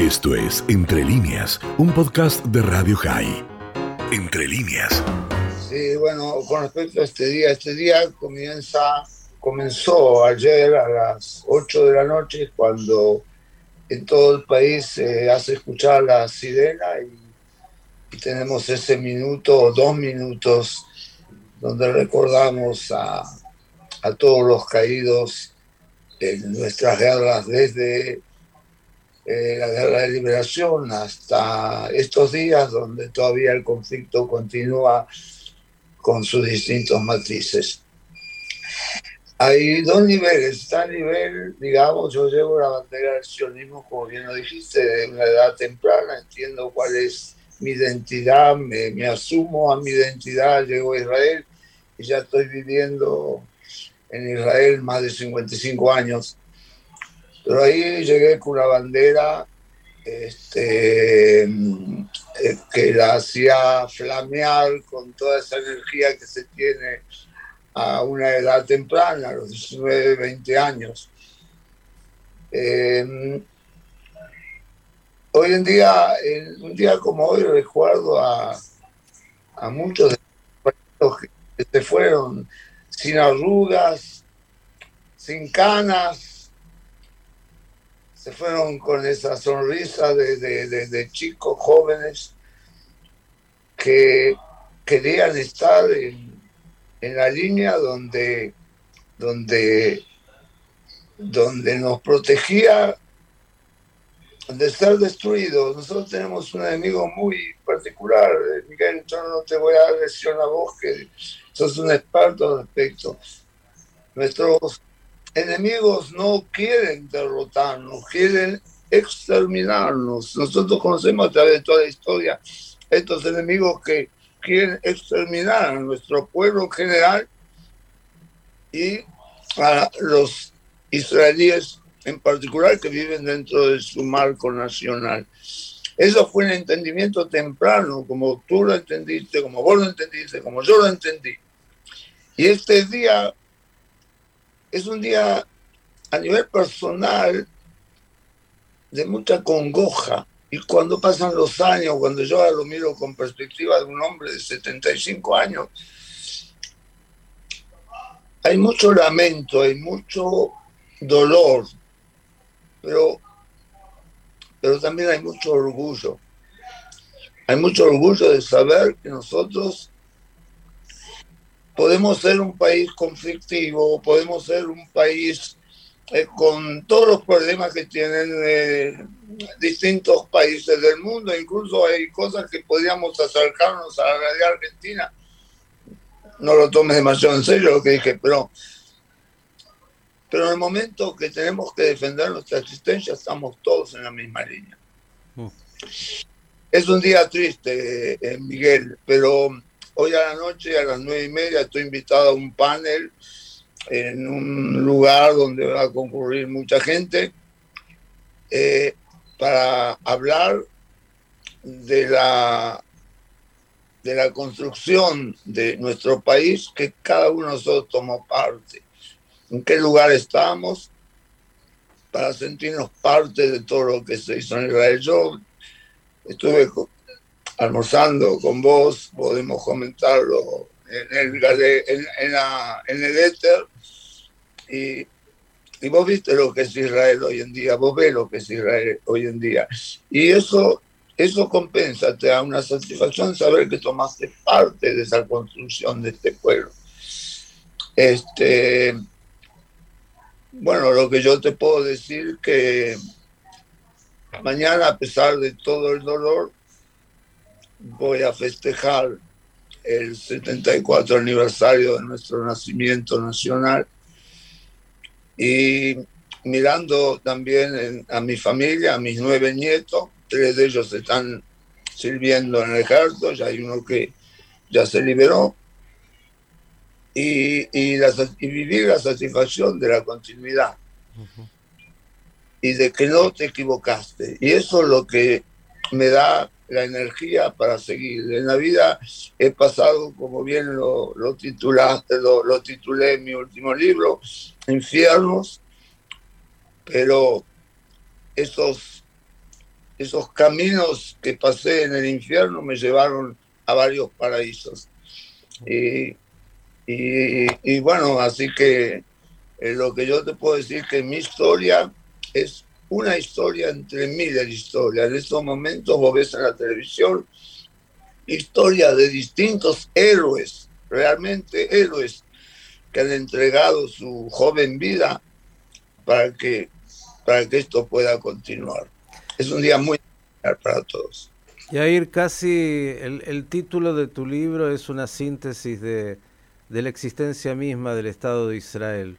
Esto es Entre líneas, un podcast de Radio High. Entre líneas. Sí, bueno, con respecto a este día, este día comienza, comenzó ayer a las 8 de la noche cuando en todo el país se hace escuchar la sirena y, y tenemos ese minuto o dos minutos donde recordamos a, a todos los caídos en nuestras guerras desde eh, la guerra de liberación hasta estos días donde todavía el conflicto continúa con sus distintos matices. Hay dos niveles. Está nivel, digamos, yo llevo la bandera del sionismo, como bien lo dijiste, de una edad temprana, entiendo cuál es mi identidad, me, me asumo a mi identidad, llego a Israel y ya estoy viviendo en Israel más de 55 años. Pero ahí llegué con una bandera este, eh, que la hacía flamear con toda esa energía que se tiene a una edad temprana, a los 19, 20 años. Eh, hoy en día, un día como hoy, recuerdo a, a muchos de los que se fueron sin arrugas, sin canas, se fueron con esa sonrisa de, de, de, chicos jóvenes que querían estar en, en la línea donde, donde, donde nos protegía de ser destruidos. Nosotros tenemos un enemigo muy particular, Miguel, yo no te voy a dar lesión a vos, que sos un experto al respecto. Nuestros enemigos no quieren derrotarnos, quieren exterminarnos. Nosotros conocemos a través de toda la historia estos enemigos que quieren exterminar a nuestro pueblo en general y a los israelíes en particular que viven dentro de su marco nacional. Eso fue un entendimiento temprano, como tú lo entendiste, como vos lo entendiste, como yo lo entendí. Y este día es un día a nivel personal de mucha congoja. Y cuando pasan los años, cuando yo lo miro con perspectiva de un hombre de 75 años, hay mucho lamento, hay mucho dolor, pero, pero también hay mucho orgullo. Hay mucho orgullo de saber que nosotros podemos ser un país conflictivo, podemos ser un país eh, con todos los problemas que tienen eh, distintos países del mundo, incluso hay cosas que podríamos acercarnos a la realidad argentina. No lo tomes demasiado en serio lo que dije, pero pero en el momento que tenemos que defender nuestra existencia, estamos todos en la misma línea. Mm. Es un día triste, eh, Miguel, pero hoy a la noche, a las nueve y media, estoy invitado a un panel en un lugar donde va a concurrir mucha gente eh, para hablar de la de la construcción de nuestro país que cada uno de nosotros tomó parte en qué lugar estamos para sentirnos parte de todo lo que se hizo en Israel. Yo estuve almorzando con vos, podemos comentarlo en el, en, la, en el éter, y, y vos viste lo que es Israel hoy en día, vos ves lo que es Israel hoy en día. Y eso, eso compensa, te da una satisfacción saber que tomaste parte de esa construcción de este pueblo. Este, bueno, lo que yo te puedo decir que mañana, a pesar de todo el dolor, voy a festejar el 74 aniversario de nuestro nacimiento nacional. Y mirando también a mi familia, a mis nueve nietos, tres de ellos están sirviendo en el ejército, ya hay uno que ya se liberó, y, y, la, y vivir la satisfacción de la continuidad. Y de que no te equivocaste. Y eso es lo que me da la energía para seguir. En la vida he pasado, como bien lo, titulaste, lo, titulé en mi último libro, infiernos, pero esos esos caminos que pasé en el infierno me llevaron a varios paraísos. Y, y, bueno, así que eh, lo que yo te puedo decir que mi historia es una historia entre miles de historias. En estos momentos vos ves en la televisión historias de distintos héroes, realmente héroes, que han entregado su joven vida para que, para que esto pueda continuar. Es un día muy especial para todos. Yair, casi el, el, título de tu libro es una síntesis de, de la existencia misma del Estado de Israel.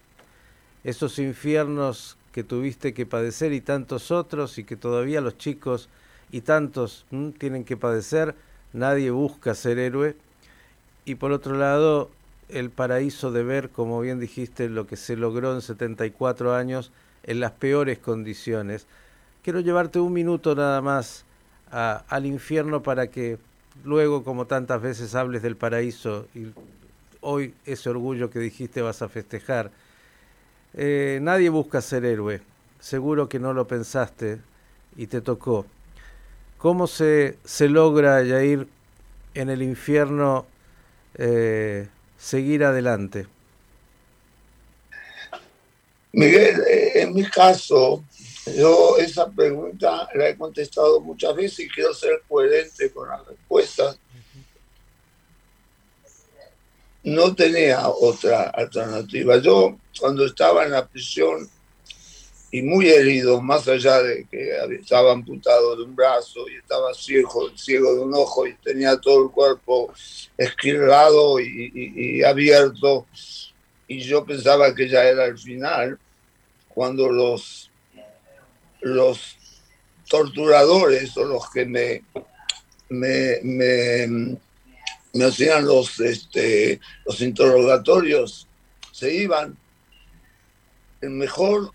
Esos infiernos que tuviste que padecer y tantos otros y que todavía los chicos y tantos tienen que padecer, nadie busca ser héroe. Y por otro lado, el paraíso de ver, como bien dijiste, lo que se logró en 74 años en las peores condiciones. Quiero llevarte un minuto nada más al infierno para que luego, como tantas veces, hables del paraíso y hoy ese orgullo que dijiste vas a festejar. Eh, nadie busca ser héroe, seguro que no lo pensaste y te tocó. ¿Cómo se, se logra, ir en el infierno eh, seguir adelante? Miguel, eh, en mi caso, yo esa pregunta la he contestado muchas veces y quiero ser coherente con las respuestas. No tenía otra alternativa. Yo, cuando estaba en la prisión y muy herido, más allá de que estaba amputado de un brazo y estaba ciego, ciego de un ojo y tenía todo el cuerpo esquirlado y abierto, y yo pensaba que ya era el final, cuando los los torturadores o los que me, me, hacían los, este, los interrogatorios se iban, el mejor,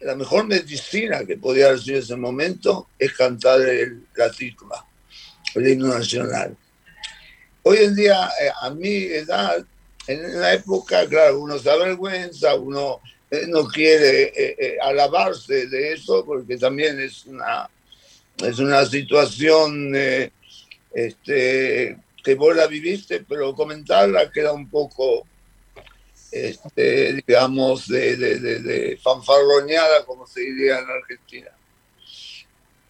la mejor medicina que podía hacer en ese momento es cantar el, la tikva, el himno nacional. Hoy en día, eh, a mi edad, en la época, claro, uno se avergüenza, uno eh, no quiere eh, alabarse de eso porque también es una, es una situación este, que vos la viviste, pero comentarla queda un poco, este, digamos, de, de, fanfarroñada, como se diría en Argentina.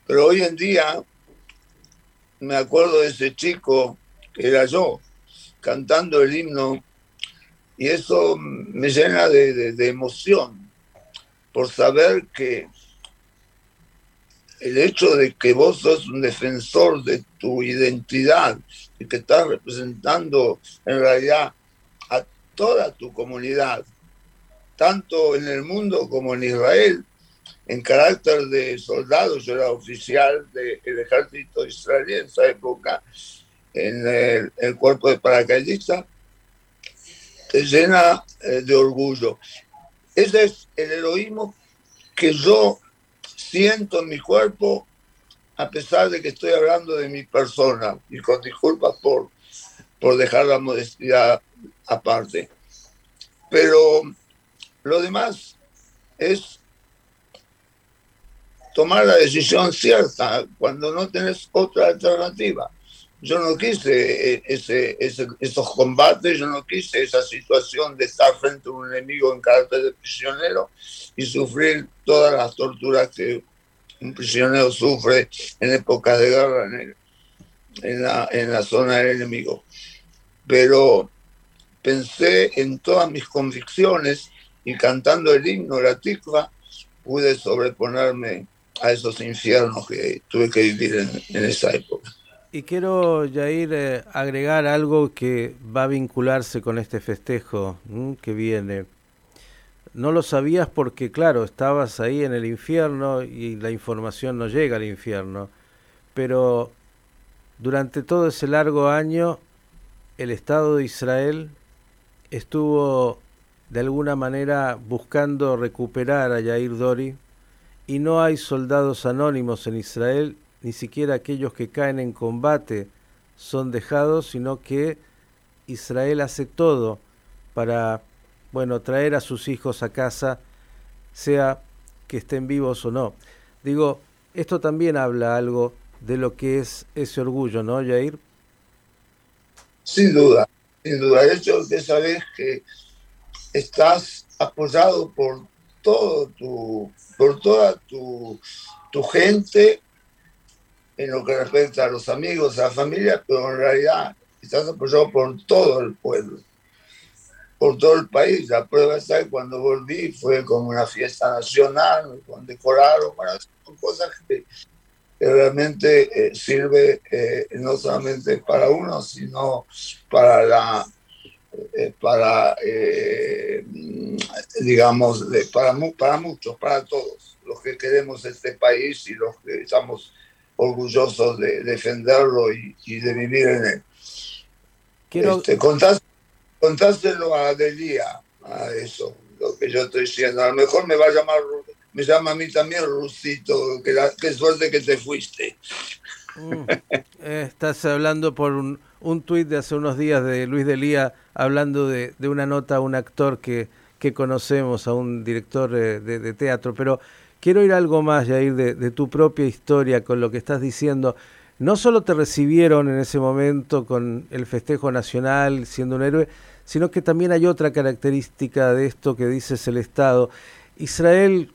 Pero hoy en día me acuerdo de ese chico que era yo, cantando el himno y eso me llena de, emoción por saber que el hecho de que vos sos un defensor de tu identidad y que estás representando en realidad a toda tu comunidad, tanto en el mundo como en Israel, en carácter de soldado, yo era oficial del ejército israelí en esa época, en el, cuerpo de paracaidistas, te llena eh, de orgullo. Ese es el heroísmo que yo siento en mi cuerpo, a pesar de que estoy hablando de mi persona, y con disculpas por, por dejar la modestia aparte. Pero lo demás es tomar la decisión cierta cuando no tenés otra alternativa yo no quise eh, ese, esos combates, yo no quise esa situación de estar frente a un enemigo en carácter de prisionero y sufrir todas las torturas que un prisionero sufre en épocas de guerra en, en, la, en la zona del enemigo. Pero pensé en todas mis convicciones y cantando el himno, la tikva, pude sobreponerme a esos infiernos que tuve que vivir en esa época. Y quiero, Jair, eh, agregar algo que va a vincularse con este festejo que viene. No lo sabías porque, claro, estabas ahí en el infierno y la información no llega al infierno. Pero durante todo ese largo año, el Estado de Israel estuvo de alguna manera buscando recuperar a Yair Dori y no hay soldados anónimos en Israel ni siquiera aquellos que caen en combate son dejados, sino que Israel hace todo para, bueno, traer a sus hijos a casa, sea que estén vivos o no. Digo, Esto también habla algo de lo que es ese orgullo, ¿no, Jair? Sin duda, sin duda. De hecho, que sabes que estás apoyado por todo tu, por toda tu, tu gente en lo que respecta a los amigos, a la familia, pero en realidad estás apoyado por todo el pueblo, por todo el país. La prueba está que cuando volví fue como una fiesta nacional, con decoraron, bueno, son cosas que, realmente eh, sirve eh, no solamente para uno, sino para la eh, para digamos para para muchos para todos los que queremos este país y los que estamos orgullosos de defenderlo y, de vivir en él. Quiero... Este, contáselo a Delia, a eso, lo que yo estoy diciendo. A lo mejor me va a llamar, me llama a mí también Rusito, que qué suerte que te fuiste. Mm, eh, estás hablando por un, un tuit de hace unos días de Luis Delía hablando de, de una nota a un actor que, que conocemos, a un director eh, de, de teatro, pero Quiero ir algo más, Jair, de, de tu propia historia con lo que estás diciendo. No solo te recibieron en ese momento con el festejo nacional, siendo un héroe, sino que también hay otra característica de esto que dices el Estado. Israel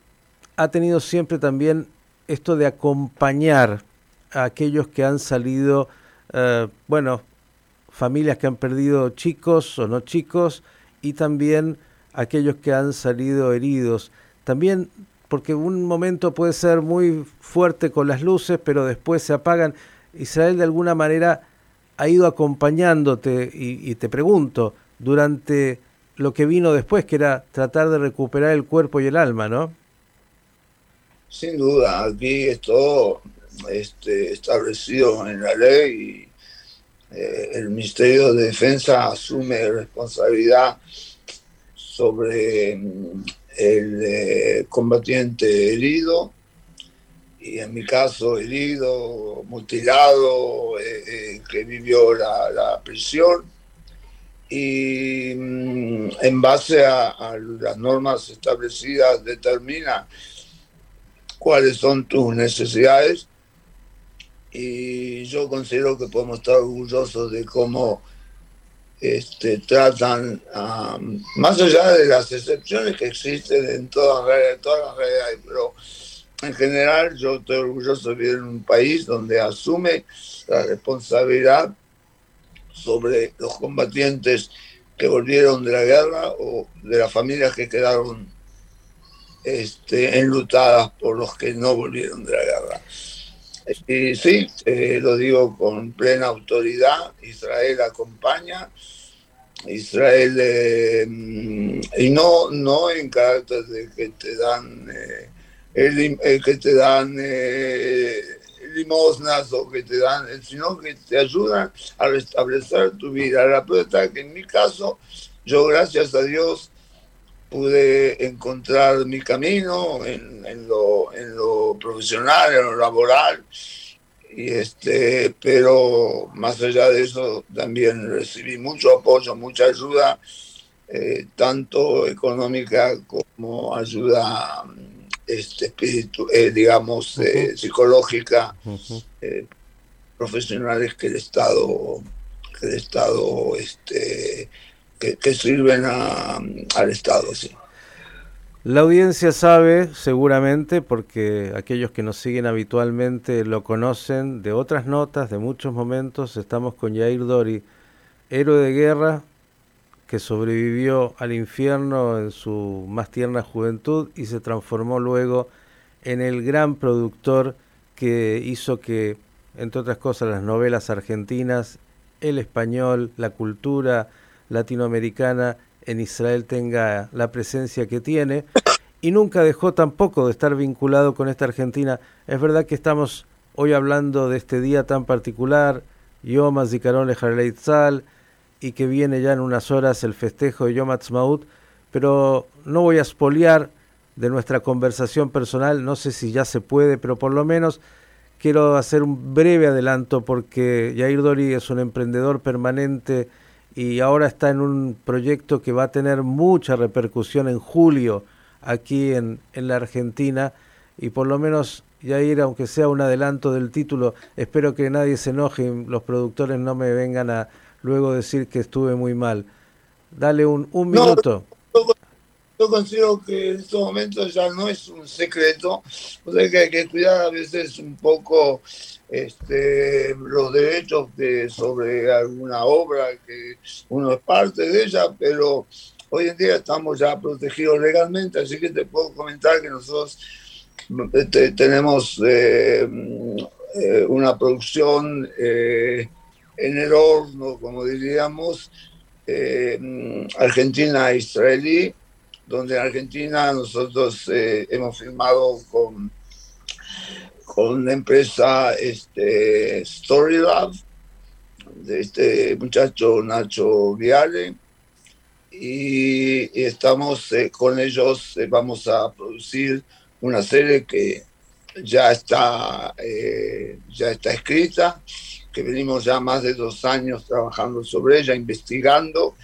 ha tenido siempre también esto de acompañar a aquellos que han salido, eh, bueno, familias que han perdido chicos o no chicos, y también aquellos que han salido heridos. También porque un momento puede ser muy fuerte con las luces, pero después se apagan. Israel de alguna manera ha ido acompañándote y, te pregunto, durante lo que vino después, que era tratar de recuperar el cuerpo y el alma, ¿no? Sin duda, aquí es todo este, establecido en la ley y eh, el Ministerio de Defensa asume responsabilidad sobre mm, el eh, combatiente herido, y en mi caso herido, mutilado, eh, eh, que vivió la, prisión. Y mm, en base a, las normas establecidas determina cuáles son tus necesidades. Y yo considero que podemos estar orgullosos de cómo este, tratan, más allá de las excepciones que existen en todas las, todas las realidades, pero en general yo estoy orgulloso de vivir en un país donde asume la responsabilidad sobre los combatientes que volvieron de la guerra o de las familias que quedaron este, enlutadas por los que no volvieron de la guerra. Y sí, eh, lo digo con plena autoridad, Israel acompaña, Israel, eh, y no, no en carácter de que te dan, eh, el, que te dan limosnas o que te dan, sino que te ayudan a restablecer tu vida. La prueba que en mi caso, yo gracias a Dios, pude encontrar mi camino en, lo, en lo profesional, en lo laboral, y este, pero más allá de eso también recibí mucho apoyo, mucha ayuda, eh, tanto económica como ayuda este, espíritu, eh, digamos, eh, psicológica, profesionales que el Estado, que el Estado este, que, sirven al Estado. La audiencia sabe, seguramente, porque aquellos que nos siguen habitualmente lo conocen de otras notas, de muchos momentos. Estamos con Jair Dori, héroe de guerra que sobrevivió al infierno en su más tierna juventud y se transformó luego en el gran productor que hizo que, entre otras cosas, las novelas argentinas, el español, la cultura, latinoamericana en Israel tenga la presencia que tiene y nunca dejó tampoco de estar vinculado con esta Argentina. Es verdad que estamos hoy hablando de este día tan particular, Yom Zikaron Tzal, y que viene ya en unas horas el festejo de Yom Ha'atzmaut, pero no voy a espoliar de nuestra conversación personal, no sé si ya se puede, pero por lo menos quiero hacer un breve adelanto porque Yair Dori es un emprendedor permanente y ahora está en un proyecto que va a tener mucha repercusión en julio aquí en, en la Argentina y por lo menos Yair, aunque sea un adelanto del título, espero que nadie se enoje, los productores no me vengan a luego decir que estuve muy mal. Dale un, un minuto. Yo, considero que en estos momentos ya no es un secreto, o hay que cuidar a veces un poco este, los derechos de, sobre alguna obra que uno es parte de ella, pero hoy en día estamos ya protegidos legalmente, así que te puedo comentar que nosotros este, tenemos eh, eh, una producción eh, en el horno, como diríamos, argentina-israelí, donde en Argentina nosotros hemos firmado con, con la empresa este, Storylab, de este muchacho Nacho Viale, y, estamos con ellos, vamos a producir una serie que ya está, eh, ya está escrita, que venimos ya más de dos años trabajando sobre ella, investigando.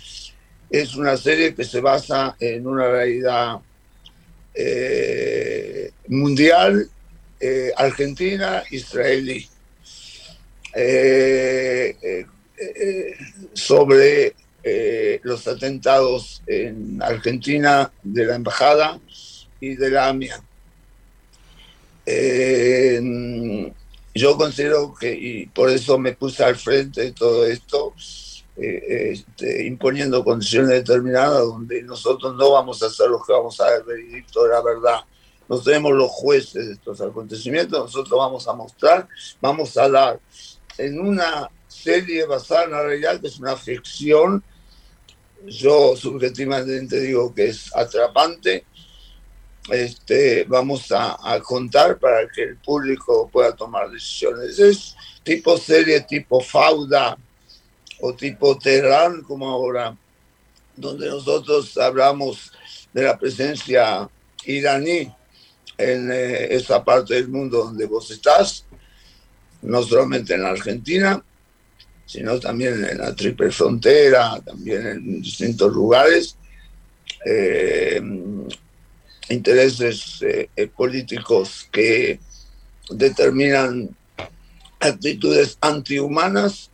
Es una serie que se basa en una realidad eh, mundial, eh, argentina, israelí, sobre los atentados en Argentina de la embajada y de la AMIA. Eh, yo considero que, y por eso me puse al frente de todo esto, eh, este, imponiendo condiciones determinadas donde nosotros no vamos a hacer lo que vamos a ver veredicto de la verdad. No tenemos los jueces de estos acontecimientos, nosotros vamos a mostrar, vamos a dar en una serie basada en la realidad que es una ficción. Yo subjetivamente digo que es atrapante, este, vamos a, contar para que el público pueda tomar decisiones. Es tipo serie, tipo Fauda o tipo Teherán, como ahora, donde nosotros hablamos de la presencia iraní en eh, esa parte del mundo donde vos estás, no solamente en la Argentina, sino también en la triple frontera, también en distintos lugares. Eh, intereses eh, eh, políticos que determinan actitudes antihumanas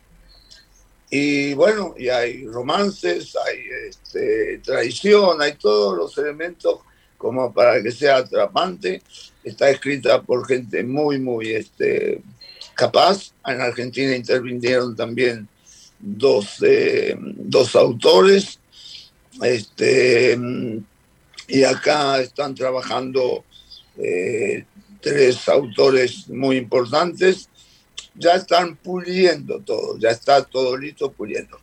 y bueno, y hay romances, hay este, traición, hay todos los elementos como para que sea atrapante. Está escrita por gente muy, muy este, capaz. En Argentina intervinieron también dos, eh, dos autores. Este, y acá están trabajando eh, tres autores muy importantes. Ya están puliendo todo, ya está todo listo puliendo.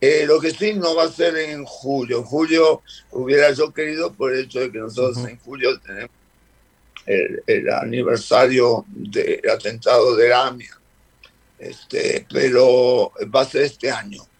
Eh, lo que sí no va a ser en julio. En julio hubiera yo querido por el hecho de que nosotros en julio tenemos el, el aniversario del atentado de AMIA. Este, pero va a ser este año.